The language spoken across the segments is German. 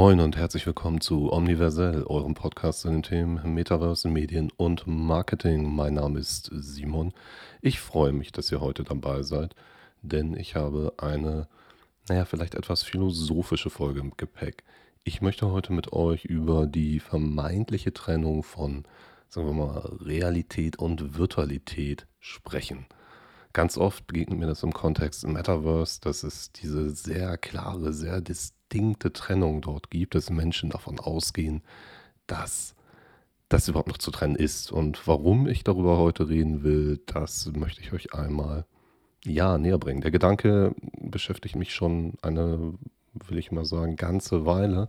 Moin und herzlich willkommen zu Omniversell, eurem Podcast zu den Themen Metaverse, Medien und Marketing. Mein Name ist Simon. Ich freue mich, dass ihr heute dabei seid, denn ich habe eine, naja, vielleicht etwas philosophische Folge im Gepäck. Ich möchte heute mit euch über die vermeintliche Trennung von, sagen wir mal, Realität und Virtualität sprechen. Ganz oft begegnet mir das im Kontext Metaverse, dass es diese sehr klare, sehr distinkte Trennung dort gibt, dass Menschen davon ausgehen, dass das überhaupt noch zu trennen ist. Und warum ich darüber heute reden will, das möchte ich euch einmal ja näher bringen. Der Gedanke beschäftigt mich schon eine, will ich mal sagen, ganze Weile.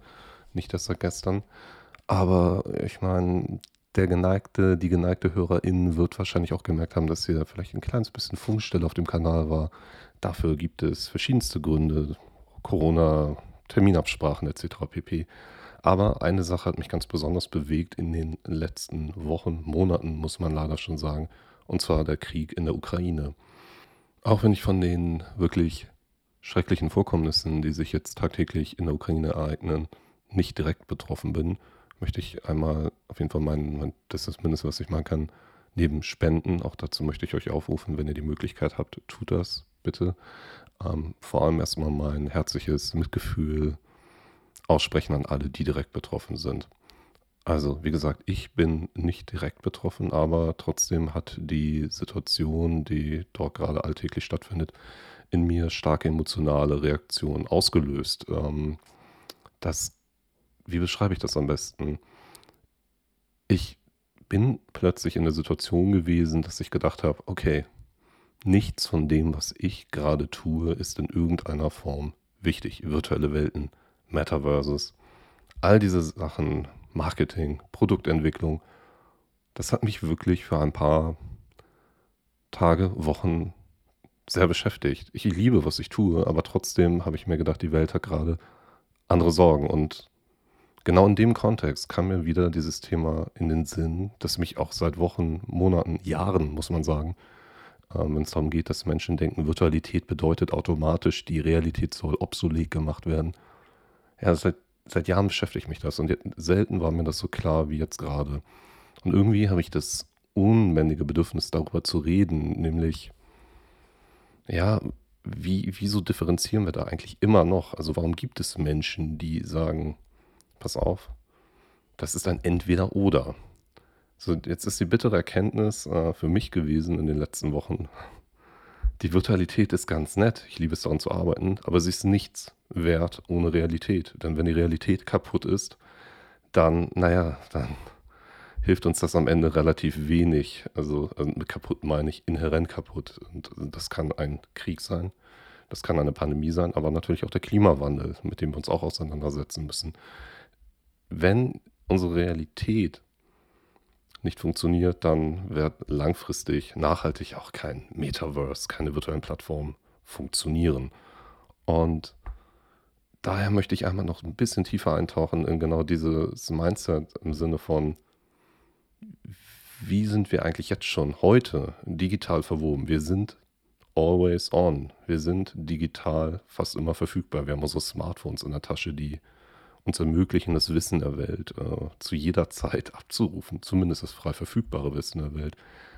Nicht erst seit gestern. Aber ich meine, der geneigte, die geneigte Hörerin wird wahrscheinlich auch gemerkt haben, dass hier vielleicht ein kleines bisschen Funkstelle auf dem Kanal war. Dafür gibt es verschiedenste Gründe. Corona, Terminabsprachen etc. pp. Aber eine Sache hat mich ganz besonders bewegt in den letzten Wochen, Monaten, muss man leider schon sagen, und zwar der Krieg in der Ukraine. Auch wenn ich von den wirklich schrecklichen Vorkommnissen, die sich jetzt tagtäglich in der Ukraine ereignen, nicht direkt betroffen bin, möchte ich einmal auf jeden Fall meinen, das ist das Mindeste, was ich machen kann, neben Spenden, auch dazu möchte ich euch aufrufen, wenn ihr die Möglichkeit habt, tut das bitte. Ähm, vor allem erstmal mein herzliches Mitgefühl aussprechen an alle, die direkt betroffen sind. Also, wie gesagt, ich bin nicht direkt betroffen, aber trotzdem hat die Situation, die dort gerade alltäglich stattfindet, in mir starke emotionale Reaktionen ausgelöst. Ähm, das wie beschreibe ich das am besten? Ich bin plötzlich in der Situation gewesen, dass ich gedacht habe, okay, nichts von dem, was ich gerade tue, ist in irgendeiner Form wichtig. Virtuelle Welten, Metaverses, all diese Sachen, Marketing, Produktentwicklung, das hat mich wirklich für ein paar Tage, Wochen sehr beschäftigt. Ich liebe, was ich tue, aber trotzdem habe ich mir gedacht, die Welt hat gerade andere Sorgen und genau in dem Kontext kam mir wieder dieses Thema in den Sinn, das mich auch seit Wochen, Monaten, Jahren, muss man sagen, ähm, wenn es darum geht, dass Menschen denken, Virtualität bedeutet automatisch, die Realität soll obsolet gemacht werden. Ja, seit, seit Jahren beschäftigt mich das und selten war mir das so klar wie jetzt gerade. Und irgendwie habe ich das unbändige Bedürfnis, darüber zu reden, nämlich, ja, wie, wieso differenzieren wir da eigentlich immer noch? Also warum gibt es Menschen, die sagen, pass auf, das ist ein Entweder-Oder. So, jetzt ist die bittere Erkenntnis äh, für mich gewesen in den letzten Wochen. Die Virtualität ist ganz nett, ich liebe es daran zu arbeiten, aber sie ist nichts wert ohne Realität. Denn wenn die Realität kaputt ist, dann, naja, dann hilft uns das am Ende relativ wenig. Also, also kaputt meine ich inhärent kaputt. Und das kann ein Krieg sein, das kann eine Pandemie sein, aber natürlich auch der Klimawandel, mit dem wir uns auch auseinandersetzen müssen wenn unsere Realität nicht funktioniert, dann wird langfristig, nachhaltig auch kein Metaverse, keine virtuellen Plattformen funktionieren. Und daher möchte ich einmal noch ein bisschen tiefer eintauchen in genau dieses Mindset im Sinne von, wie sind wir eigentlich jetzt schon heute digital verwoben? Wir sind always on. Wir sind digital fast immer verfügbar. Wir haben unsere Smartphones in der Tasche, die uns ermöglichen, das Wissen der Welt äh, zu jeder Zeit abzurufen, zumindest das frei verfügbare Wissen der Welt,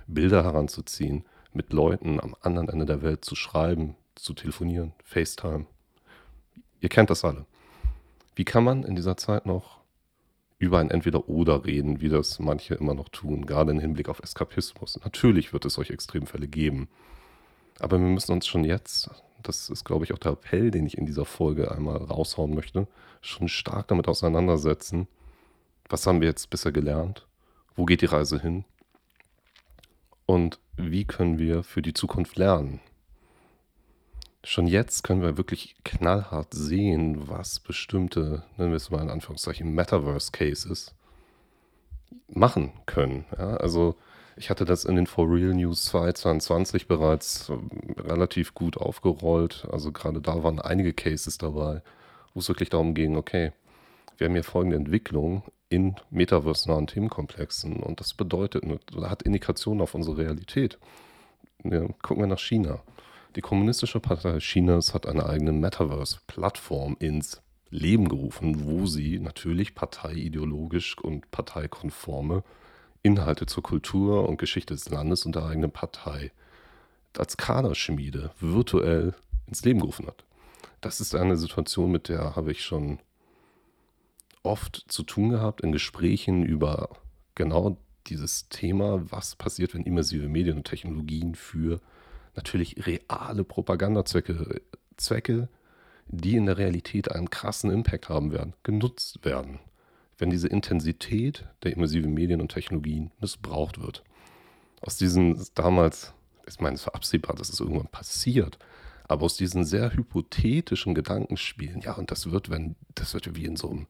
Bilder heranzuziehen, mit Leuten am anderen Ende der Welt zu schreiben, zu telefonieren, FaceTime. Ihr kennt das alle. Wie kann man in dieser Zeit noch über ein Entweder-Oder reden, wie das manche immer noch tun, gerade im Hinblick auf Eskapismus? Natürlich wird es solche Extremfälle geben. Aber wir müssen uns schon jetzt das ist, glaube ich, auch der Appell, den ich in dieser Folge einmal raushauen möchte, schon stark damit auseinandersetzen. Was haben wir jetzt bisher gelernt? Wo geht die Reise hin? Und wie können wir für die Zukunft lernen? Schon jetzt können wir wirklich knallhart sehen, was bestimmte, nennen wir es mal in Anführungszeichen, Metaverse-Cases machen können. Ja, also ich hatte das in den For Real News 2022 bereits ähm, relativ gut aufgerollt. Also gerade da waren einige Cases dabei, wo es wirklich darum ging, okay, wir haben hier folgende Entwicklung in metaverse-nahen Themenkomplexen und das bedeutet, hat Indikationen auf unsere Realität. Ja, gucken wir nach China. Die Kommunistische Partei Chinas hat eine eigene Metaverse-Plattform ins Leben gerufen, wo sie natürlich parteiideologisch und parteikonforme Inhalte zur Kultur und Geschichte des Landes und der eigenen Partei als Kaderschmiede virtuell ins Leben gerufen hat. Das ist eine Situation, mit der habe ich schon oft zu tun gehabt in Gesprächen über genau dieses Thema, was passiert, wenn immersive Medien und Technologien für natürlich reale Propagandazwecke, Zwecke, die in der Realität einen krassen Impact haben werden, genutzt werden. Wenn diese Intensität der immersiven Medien und Technologien missbraucht wird. Aus diesen damals, ich meine, es war absehbar, dass es irgendwann passiert, aber aus diesen sehr hypothetischen Gedankenspielen, ja, und das wird, wenn, das wird wie in so einem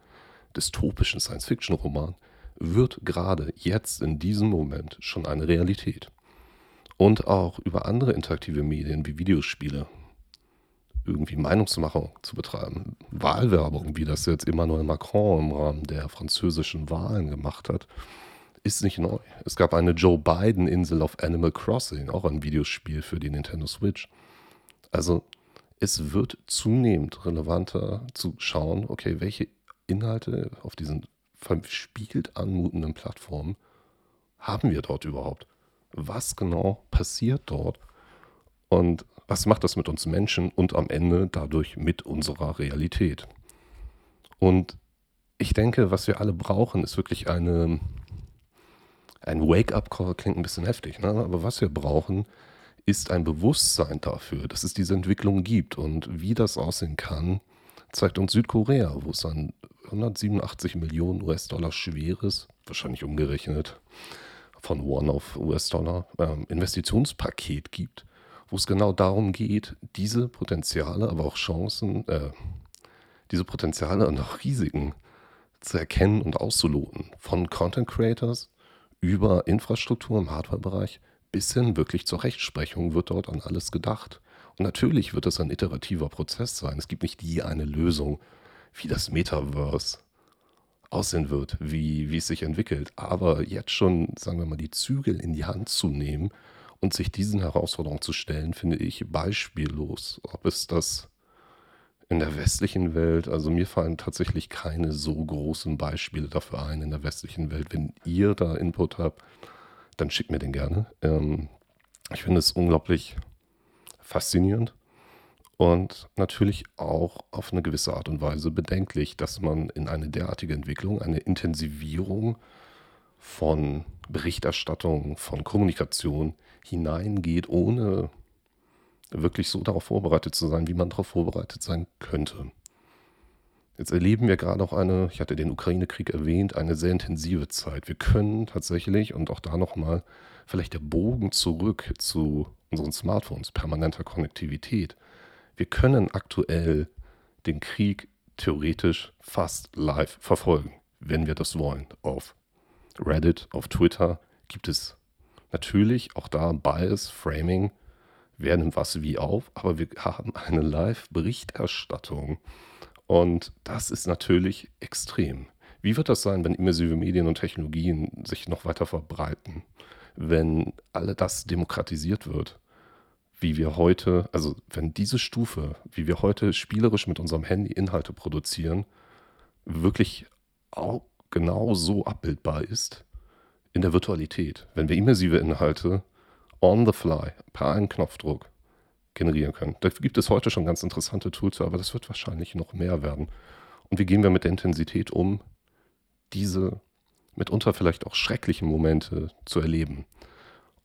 dystopischen Science-Fiction-Roman, wird gerade jetzt in diesem Moment schon eine Realität. Und auch über andere interaktive Medien wie Videospiele irgendwie Meinungsmachung zu betreiben. Wahlwerbung, wie das jetzt Emmanuel Macron im Rahmen der französischen Wahlen gemacht hat, ist nicht neu. Es gab eine Joe Biden-Insel auf Animal Crossing, auch ein Videospiel für die Nintendo Switch. Also es wird zunehmend relevanter zu schauen, okay, welche Inhalte auf diesen verspiegelt anmutenden Plattformen haben wir dort überhaupt? Was genau passiert dort? Und was macht das mit uns Menschen und am Ende dadurch mit unserer Realität? Und ich denke, was wir alle brauchen, ist wirklich eine, ein Wake-up-Call, klingt ein bisschen heftig, ne? aber was wir brauchen, ist ein Bewusstsein dafür, dass es diese Entwicklung gibt und wie das aussehen kann, zeigt uns Südkorea, wo es ein 187 Millionen US-Dollar schweres, wahrscheinlich umgerechnet von One auf US-Dollar, ähm, Investitionspaket gibt, wo es genau darum geht, diese Potenziale, aber auch Chancen, äh, diese Potenziale und auch Risiken zu erkennen und auszuloten. Von Content Creators über Infrastruktur im Hardware-Bereich bis hin wirklich zur Rechtsprechung wird dort an alles gedacht. Und natürlich wird es ein iterativer Prozess sein. Es gibt nicht die eine Lösung, wie das Metaverse aussehen wird, wie, wie es sich entwickelt. Aber jetzt schon, sagen wir mal, die Zügel in die Hand zu nehmen und sich diesen Herausforderungen zu stellen, finde ich beispiellos. Ob es das in der westlichen Welt, also mir fallen tatsächlich keine so großen Beispiele dafür ein in der westlichen Welt. Wenn ihr da Input habt, dann schickt mir den gerne. Ähm, ich finde es unglaublich faszinierend und natürlich auch auf eine gewisse Art und Weise bedenklich, dass man in eine derartige Entwicklung, eine Intensivierung von Berichterstattung, von Kommunikation hineingeht, ohne wirklich so darauf vorbereitet zu sein, wie man darauf vorbereitet sein könnte. Jetzt erleben wir gerade auch eine, ich hatte den Ukraine-Krieg erwähnt, eine sehr intensive Zeit. Wir können tatsächlich, und auch da nochmal vielleicht der Bogen zurück zu unseren Smartphones, permanenter Konnektivität, wir können aktuell den Krieg theoretisch fast live verfolgen, wenn wir das wollen. Auf Reddit, auf Twitter gibt es natürlich auch da Bias, Framing, wer nimmt was wie auf, aber wir haben eine Live-Berichterstattung und das ist natürlich extrem. Wie wird das sein, wenn immersive Medien und Technologien sich noch weiter verbreiten, wenn all das demokratisiert wird? wie wir heute, also wenn diese Stufe, wie wir heute spielerisch mit unserem Handy Inhalte produzieren, wirklich auch genau so abbildbar ist in der Virtualität. Wenn wir immersive Inhalte on the fly per einen Knopfdruck generieren können. Da gibt es heute schon ganz interessante Tools, aber das wird wahrscheinlich noch mehr werden. Und wie gehen wir mit der Intensität um, diese mitunter vielleicht auch schrecklichen Momente zu erleben?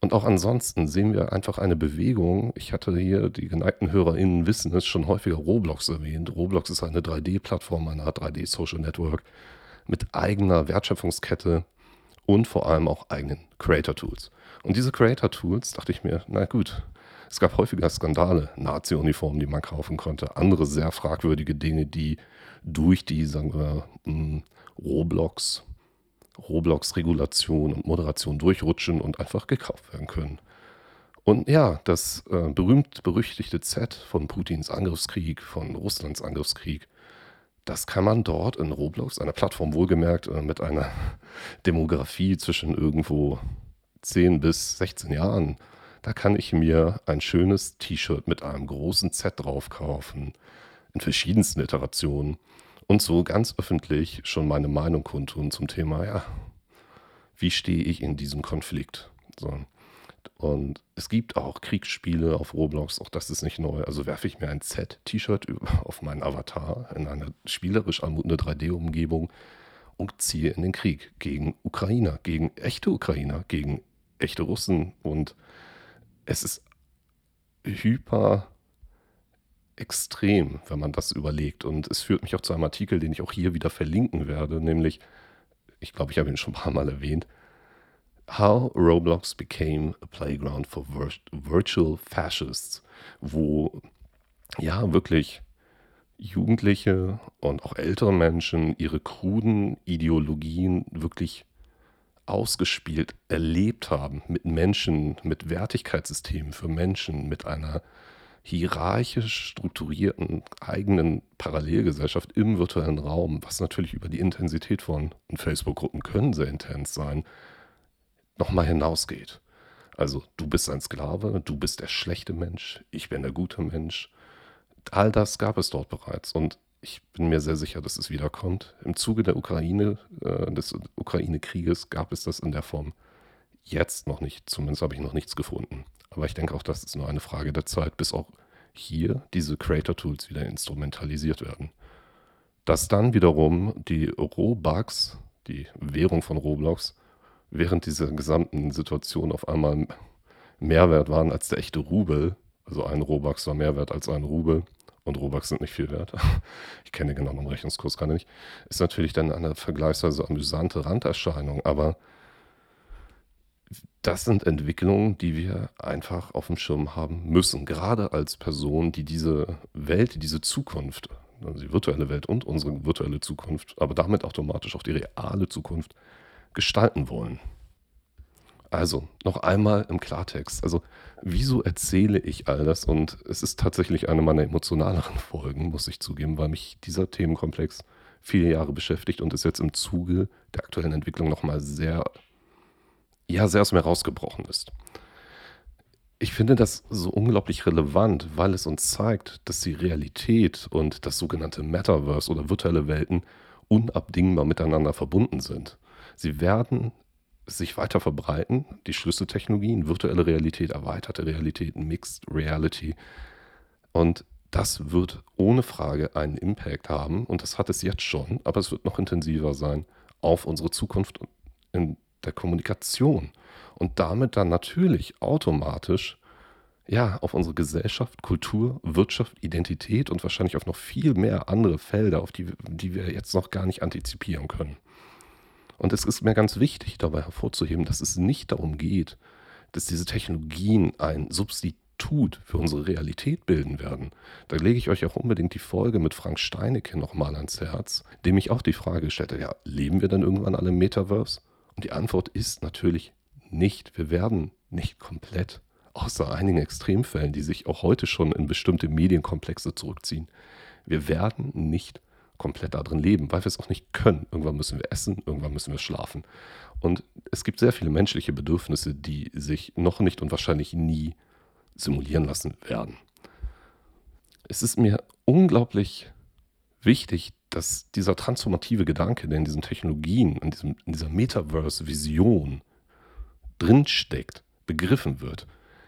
Und auch ansonsten sehen wir einfach eine Bewegung. Ich hatte hier, die geneigten HörerInnen wissen es, schon häufiger Roblox erwähnt. Roblox ist eine 3D-Plattform, eine Art 3D-Social Network mit eigener Wertschöpfungskette und vor allem auch eigenen Creator-Tools. Und diese Creator-Tools, dachte ich mir, na gut, es gab häufiger Skandale, Nazi-Uniformen, die man kaufen konnte, andere sehr fragwürdige Dinge, die durch die, sagen wir, hm, Roblox Roblox-Regulation und Moderation durchrutschen und einfach gekauft werden können. Und ja, das äh, berühmt-berüchtigte Z von Putins Angriffskrieg, von Russlands Angriffskrieg, das kann man dort in Roblox, einer Plattform wohlgemerkt, äh, mit einer Demografie zwischen irgendwo 10 bis 16 Jahren, da kann ich mir ein schönes T-Shirt mit einem großen Z drauf kaufen, in verschiedensten Iterationen und so ganz öffentlich schon meine Meinung kundtun zum Thema, ja, wie stehe ich in diesem Konflikt? So. Und es gibt auch Kriegsspiele auf Roblox, auch das ist nicht neu. Also werfe ich mir ein Z-T-Shirt auf meinen Avatar in eine spielerisch anmutende 3D-Umgebung und ziehe in den Krieg gegen Ukrainer, gegen echte Ukrainer, gegen echte Russen. Und es ist hyper extrem, wenn man das überlegt. Und es führt mich auch zu einem Artikel, den ich auch hier wieder verlinken werde, nämlich, ich glaube, ich habe ihn schon ein paar Mal erwähnt, How Roblox Became a Playground for Virtual Fascists, wo ja wirklich Jugendliche und auch ältere Menschen ihre kruden Ideologien wirklich ausgespielt erlebt haben mit Menschen, mit Wertigkeitssystemen für Menschen, mit einer hierarchisch strukturierten eigenen Parallelgesellschaft im virtuellen Raum, was natürlich über die Intensität von Facebook-Gruppen können sehr intens sein, nochmal hinausgeht. Also du bist ein Sklave, du bist der schlechte Mensch, ich bin der gute Mensch. All das gab es dort bereits und ich bin mir sehr sicher, dass es wiederkommt. Im Zuge der Ukraine, äh, des Ukraine-Krieges gab es das in der Form jetzt noch nicht. Zumindest habe ich noch nichts gefunden. Aber ich denke auch, das ist nur eine Frage der Zeit, bis auch hier diese Creator-Tools wieder instrumentalisiert werden. Dass dann wiederum die Robux, die Währung von Roblox, während dieser gesamten Situation auf einmal mehr wert waren als der echte Rubel. Also ein Robux war mehr wert als ein Rubel und Robux sind nicht viel wert. Ich kenne den genauen Rechnungskurs gerade nicht. Ist natürlich dann eine vergleichsweise amüsante Randerscheinung, aber das sind Entwicklungen, die wir einfach auf dem Schirm haben müssen. Gerade als Person, die diese Welt, diese Zukunft, also die virtuelle Welt und unsere virtuelle Zukunft, aber damit automatisch auch die reale Zukunft gestalten wollen. Also, noch einmal im Klartext. Also, wieso erzähle ich all das? Und es ist tatsächlich eine meiner emotionaleren Folgen, muss ich zugeben, weil mich dieser Themenkomplex viele Jahre beschäftigt und es jetzt im Zuge der aktuellen Entwicklung nochmal sehr, ja, sehr aus mir rausgebrochen ist. Ich finde das so unglaublich relevant, weil es uns zeigt, dass die Realität und das sogenannte Metaverse oder virtuelle Welten unabdingbar miteinander verbunden sind. Sie werden sich weiter verbreiten, die Schlüsseltechnologien, virtuelle Realität, erweiterte Realität, Mixed Reality. Und das wird ohne Frage einen Impact haben, und das hat es jetzt schon, aber es wird noch intensiver sein, auf unsere Zukunft in der Kommunikation. Und damit dann natürlich automatisch ja, auf unsere Gesellschaft, Kultur, Wirtschaft, Identität und wahrscheinlich auf noch viel mehr andere Felder, auf die, die wir jetzt noch gar nicht antizipieren können. Und es ist mir ganz wichtig, dabei hervorzuheben, dass es nicht darum geht, dass diese Technologien ein Substitut für unsere Realität bilden werden. Da lege ich euch auch unbedingt die Folge mit Frank Steinecke nochmal ans Herz, dem ich auch die Frage stellte, ja, leben wir denn irgendwann alle im Metaverse? Und die Antwort ist natürlich nicht. Wir werden nicht komplett, außer einigen Extremfällen, die sich auch heute schon in bestimmte Medienkomplexe zurückziehen. Wir werden nicht komplett da drin leben, weil wir es auch nicht können. Irgendwann müssen wir essen, irgendwann müssen wir schlafen. Und es gibt sehr viele menschliche Bedürfnisse, die sich noch nicht und wahrscheinlich nie simulieren lassen werden. Es ist mir unglaublich wichtig, dass dieser transformative Gedanke, der in diesen Technologien, in, diesem, in dieser Metaverse-Vision drinsteckt, begriffen wird.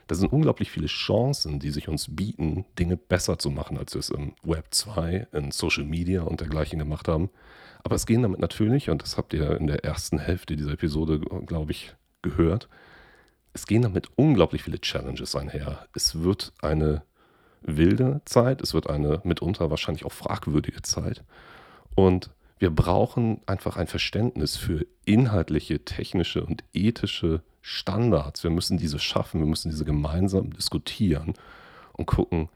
Da sind unglaublich viele Chancen, die sich uns bieten, Dinge besser zu machen, als wir es im Web 2, in Social Media und dergleichen gemacht haben. Aber es gehen damit natürlich, und das habt ihr in der ersten Hälfte dieser Episode, glaube ich, gehört, es gehen damit unglaublich viele Challenges einher. Es wird eine wilde Zeit, es wird eine mitunter wahrscheinlich auch fragwürdige Zeit. Und wir brauchen einfach ein Verständnis für inhaltliche, technische und ethische Standards. Wir müssen diese schaffen, wir müssen diese gemeinsam diskutieren und gucken,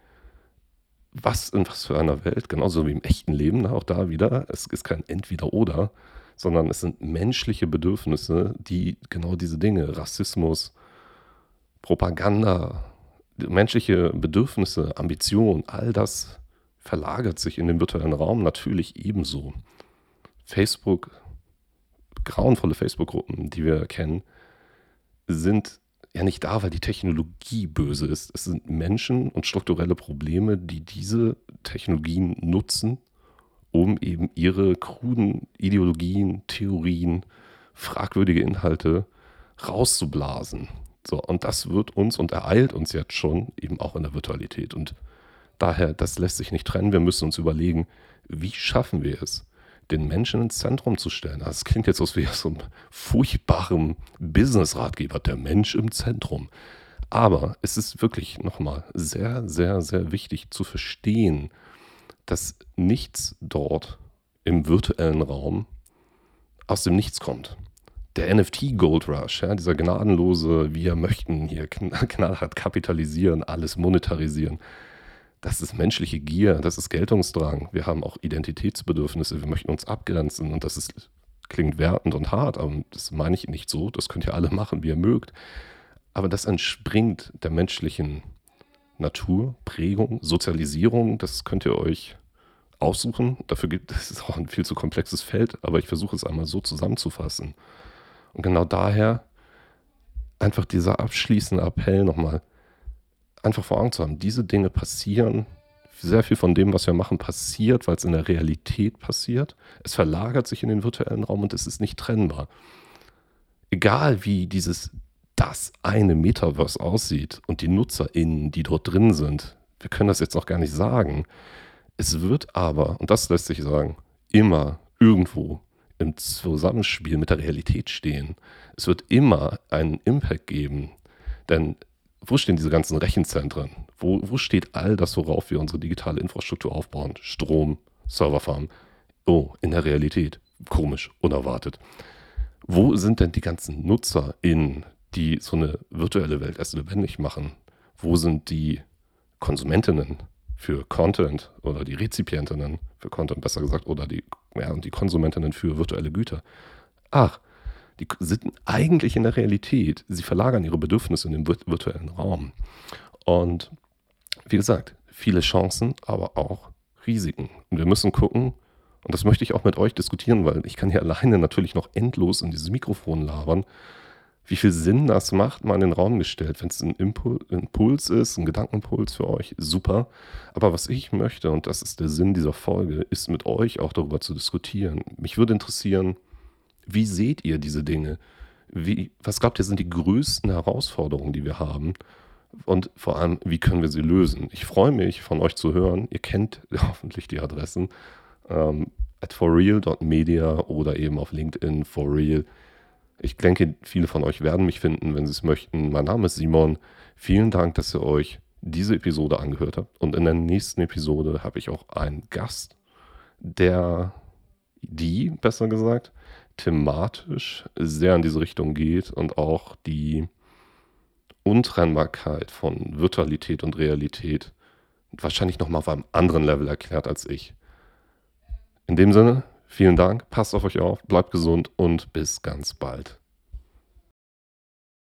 was in was für einer Welt, genauso wie im echten Leben, auch da wieder, es ist kein Entweder-Oder, sondern es sind menschliche Bedürfnisse, die genau diese Dinge, Rassismus, Propaganda, menschliche Bedürfnisse, Ambition, all das verlagert sich in den virtuellen Raum natürlich ebenso. Facebook, grauenvolle Facebook-Gruppen, die wir kennen, sind ja nicht da, weil die Technologie böse ist. Es sind Menschen und strukturelle Probleme, die diese Technologien nutzen, um eben ihre kruden Ideologien, Theorien, fragwürdige Inhalte rauszublasen. So, und das wird uns und ereilt uns jetzt schon eben auch in der Virtualität. Und daher, das lässt sich nicht trennen. Wir müssen uns überlegen, wie schaffen wir es, den Menschen ins Zentrum zu stellen. Das klingt jetzt aus wie so einem furchtbaren Business-Ratgeber, der Mensch im Zentrum. Aber es ist wirklich nochmal sehr, sehr, sehr wichtig zu verstehen, dass nichts dort im virtuellen Raum aus dem Nichts kommt. Der NFT Gold Rush, ja, dieser gnadenlose, wir möchten hier knallhart kapitalisieren, alles monetarisieren. Das ist menschliche Gier, das ist Geltungsdrang. Wir haben auch Identitätsbedürfnisse, wir möchten uns abgrenzen und das ist, klingt wertend und hart, aber das meine ich nicht so. Das könnt ihr alle machen, wie ihr mögt. Aber das entspringt der menschlichen Natur, Prägung, Sozialisierung. Das könnt ihr euch aussuchen. Dafür gibt es auch ein viel zu komplexes Feld, aber ich versuche es einmal so zusammenzufassen. Und genau daher einfach dieser abschließende Appell nochmal einfach vor Augen zu haben. Diese Dinge passieren. Sehr viel von dem, was wir machen, passiert, weil es in der Realität passiert. Es verlagert sich in den virtuellen Raum und es ist nicht trennbar. Egal wie dieses das eine Metaverse aussieht und die NutzerInnen, die dort drin sind, wir können das jetzt noch gar nicht sagen. Es wird aber, und das lässt sich sagen, immer irgendwo im Zusammenspiel mit der Realität stehen. Es wird immer einen Impact geben. Denn wo stehen diese ganzen Rechenzentren? Wo, wo steht all das, worauf wir unsere digitale Infrastruktur aufbauen? Strom, Serverfarm. Oh, in der Realität. Komisch, unerwartet. Wo sind denn die ganzen NutzerInnen, die so eine virtuelle Welt erst lebendig machen? Wo sind die Konsumentinnen für Content oder die Rezipientinnen für Content, besser gesagt, oder die, ja, und die Konsumentinnen für virtuelle Güter? Ach, die sind eigentlich in der Realität. Sie verlagern ihre Bedürfnisse in den virtuellen Raum. Und wie gesagt, viele Chancen, aber auch Risiken. Und wir müssen gucken, und das möchte ich auch mit euch diskutieren, weil ich kann hier alleine natürlich noch endlos in dieses Mikrofon labern wie viel Sinn das macht, mal in den Raum gestellt. Wenn es ein Impul Impuls ist, ein Gedankenimpuls für euch, super. Aber was ich möchte, und das ist der Sinn dieser Folge, ist mit euch auch darüber zu diskutieren. Mich würde interessieren, wie seht ihr diese Dinge? Wie, was glaubt ihr, sind die größten Herausforderungen, die wir haben? Und vor allem, wie können wir sie lösen? Ich freue mich, von euch zu hören. Ihr kennt hoffentlich die Adressen ähm, at forreal.media oder eben auf LinkedIn forreal. Ich denke, viele von euch werden mich finden, wenn sie es möchten. Mein Name ist Simon. Vielen Dank, dass ihr euch diese Episode angehört habt. Und in der nächsten Episode habe ich auch einen Gast, der, die, besser gesagt, thematisch sehr in diese Richtung geht und auch die Untrennbarkeit von Virtualität und Realität wahrscheinlich nochmal auf einem anderen Level erklärt als ich. In dem Sinne, Vielen Dank, passt auf euch auf, bleibt gesund und bis ganz bald.